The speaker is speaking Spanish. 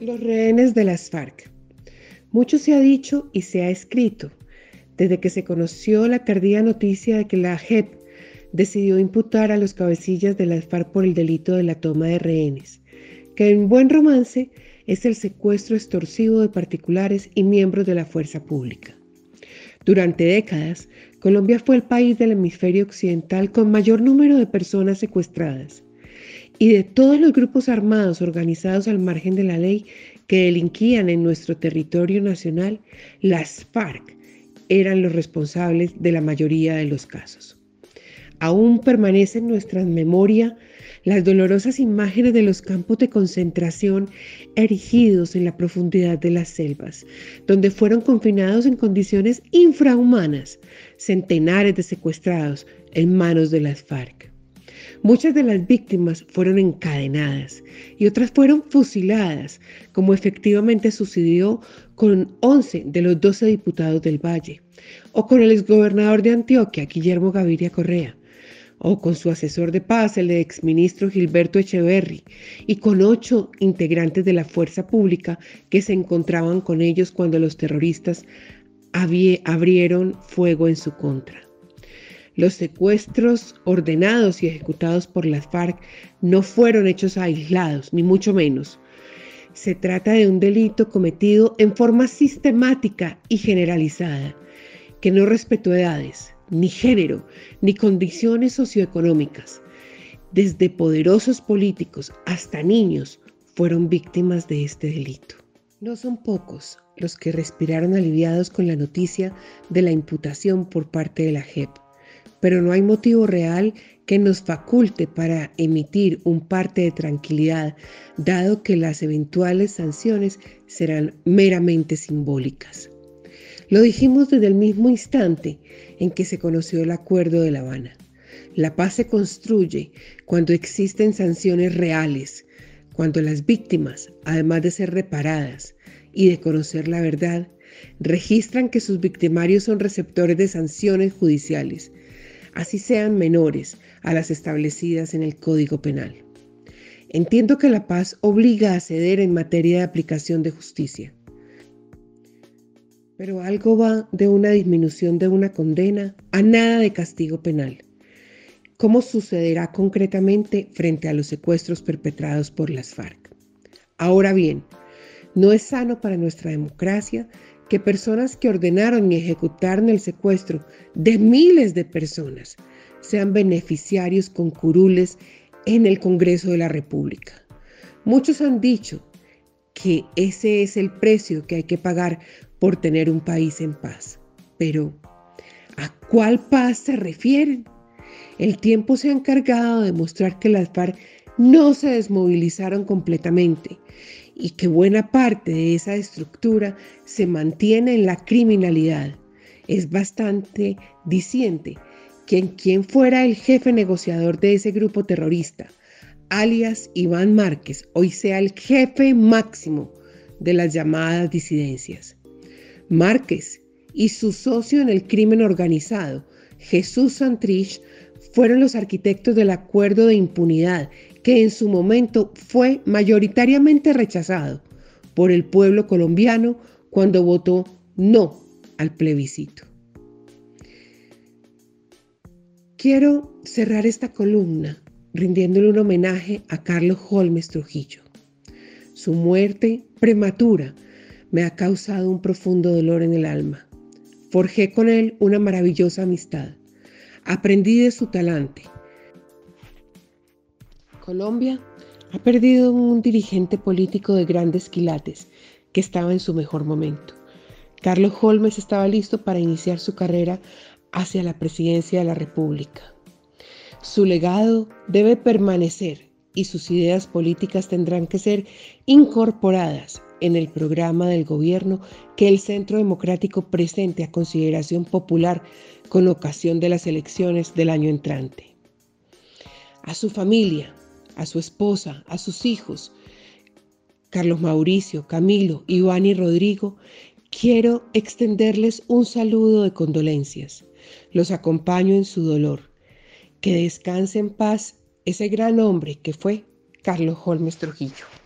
Los rehenes de las FARC. Mucho se ha dicho y se ha escrito desde que se conoció la tardía noticia de que la JEP decidió imputar a los cabecillas de las FARC por el delito de la toma de rehenes, que en buen romance es el secuestro extorsivo de particulares y miembros de la fuerza pública. Durante décadas, Colombia fue el país del hemisferio occidental con mayor número de personas secuestradas y de todos los grupos armados organizados al margen de la ley que delinquían en nuestro territorio nacional, las FARC eran los responsables de la mayoría de los casos. Aún permanece en nuestra memoria las dolorosas imágenes de los campos de concentración erigidos en la profundidad de las selvas, donde fueron confinados en condiciones infrahumanas centenares de secuestrados en manos de las FARC. Muchas de las víctimas fueron encadenadas y otras fueron fusiladas, como efectivamente sucedió con 11 de los 12 diputados del Valle, o con el exgobernador de Antioquia, Guillermo Gaviria Correa, o con su asesor de paz, el exministro Gilberto Echeverry, y con ocho integrantes de la fuerza pública que se encontraban con ellos cuando los terroristas abrieron fuego en su contra. Los secuestros ordenados y ejecutados por las FARC no fueron hechos aislados, ni mucho menos. Se trata de un delito cometido en forma sistemática y generalizada, que no respetó edades, ni género, ni condiciones socioeconómicas. Desde poderosos políticos hasta niños fueron víctimas de este delito. No son pocos los que respiraron aliviados con la noticia de la imputación por parte de la JEP pero no hay motivo real que nos faculte para emitir un parte de tranquilidad, dado que las eventuales sanciones serán meramente simbólicas. Lo dijimos desde el mismo instante en que se conoció el Acuerdo de La Habana. La paz se construye cuando existen sanciones reales, cuando las víctimas, además de ser reparadas y de conocer la verdad, registran que sus victimarios son receptores de sanciones judiciales así sean menores a las establecidas en el Código Penal. Entiendo que la paz obliga a ceder en materia de aplicación de justicia, pero algo va de una disminución de una condena a nada de castigo penal. ¿Cómo sucederá concretamente frente a los secuestros perpetrados por las FARC? Ahora bien, no es sano para nuestra democracia que personas que ordenaron y ejecutaron el secuestro de miles de personas sean beneficiarios con curules en el Congreso de la República. Muchos han dicho que ese es el precio que hay que pagar por tener un país en paz. Pero, ¿a cuál paz se refieren? El tiempo se ha encargado de mostrar que las FARC no se desmovilizaron completamente y que buena parte de esa estructura se mantiene en la criminalidad. Es bastante diciente que quien fuera el jefe negociador de ese grupo terrorista, alias Iván Márquez, hoy sea el jefe máximo de las llamadas disidencias. Márquez y su socio en el crimen organizado, Jesús Santrich, fueron los arquitectos del acuerdo de impunidad que en su momento fue mayoritariamente rechazado por el pueblo colombiano cuando votó no al plebiscito. Quiero cerrar esta columna rindiéndole un homenaje a Carlos Holmes Trujillo. Su muerte prematura me ha causado un profundo dolor en el alma. Forjé con él una maravillosa amistad. Aprendí de su talante Colombia ha perdido un dirigente político de grandes quilates que estaba en su mejor momento. Carlos Holmes estaba listo para iniciar su carrera hacia la presidencia de la República. Su legado debe permanecer y sus ideas políticas tendrán que ser incorporadas en el programa del gobierno que el Centro Democrático presente a consideración popular con ocasión de las elecciones del año entrante. A su familia, a su esposa, a sus hijos, Carlos Mauricio, Camilo, Iván y Rodrigo, quiero extenderles un saludo de condolencias. Los acompaño en su dolor. Que descanse en paz ese gran hombre que fue Carlos Holmes Trujillo.